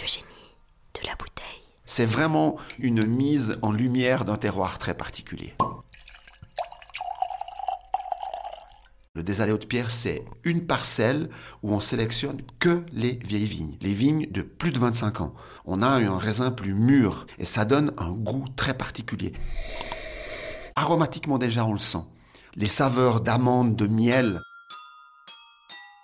Le génie de la bouteille. C'est vraiment une mise en lumière d'un terroir très particulier. Le désalé Haute-Pierre, c'est une parcelle où on sélectionne que les vieilles vignes, les vignes de plus de 25 ans. On a un raisin plus mûr et ça donne un goût très particulier. Aromatiquement déjà, on le sent. Les saveurs d'amande, de miel.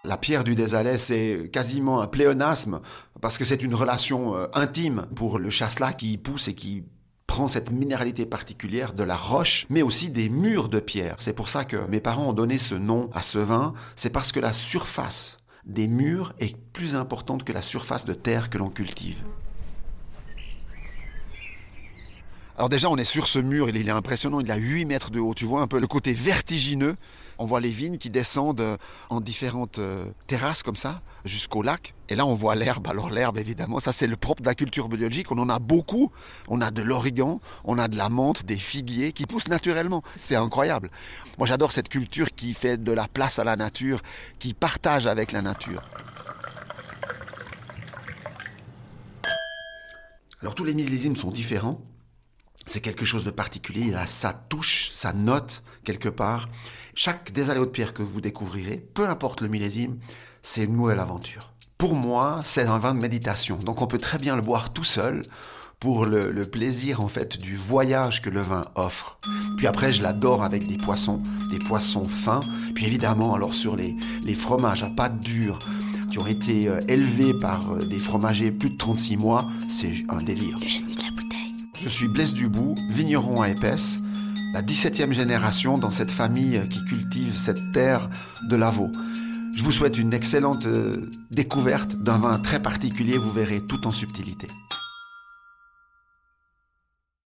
La pierre du désalais, c'est quasiment un pléonasme parce que c'est une relation euh, intime pour le chasselas qui pousse et qui prend cette minéralité particulière de la roche, mais aussi des murs de pierre. C'est pour ça que mes parents ont donné ce nom à ce vin. C'est parce que la surface des murs est plus importante que la surface de terre que l'on cultive. Alors déjà, on est sur ce mur, il est impressionnant, il a 8 mètres de haut. Tu vois un peu le côté vertigineux. On voit les vignes qui descendent euh, en différentes euh, terrasses comme ça, jusqu'au lac. Et là, on voit l'herbe. Alors l'herbe, évidemment, ça c'est le propre de la culture biologique. On en a beaucoup. On a de l'origan, on a de la menthe, des figuiers qui poussent naturellement. C'est incroyable. Moi, j'adore cette culture qui fait de la place à la nature, qui partage avec la nature. Alors tous les millésimes sont différents c'est quelque chose de particulier, il a sa touche, sa note quelque part. Chaque désalé de pierre que vous découvrirez, peu importe le millésime, c'est une nouvelle aventure. Pour moi, c'est un vin de méditation, donc on peut très bien le boire tout seul pour le, plaisir en fait du voyage que le vin offre. Puis après, je l'adore avec des poissons, des poissons fins. Puis évidemment, alors sur les, les fromages à pâte dure qui ont été euh, élevés par euh, des fromagers plus de 36 mois, c'est un délire. Je suis Blaise Dubout, vigneron à Épaisse, la 17e génération dans cette famille qui cultive cette terre de Lavaux. Je vous souhaite une excellente euh, découverte d'un vin très particulier, vous verrez tout en subtilité.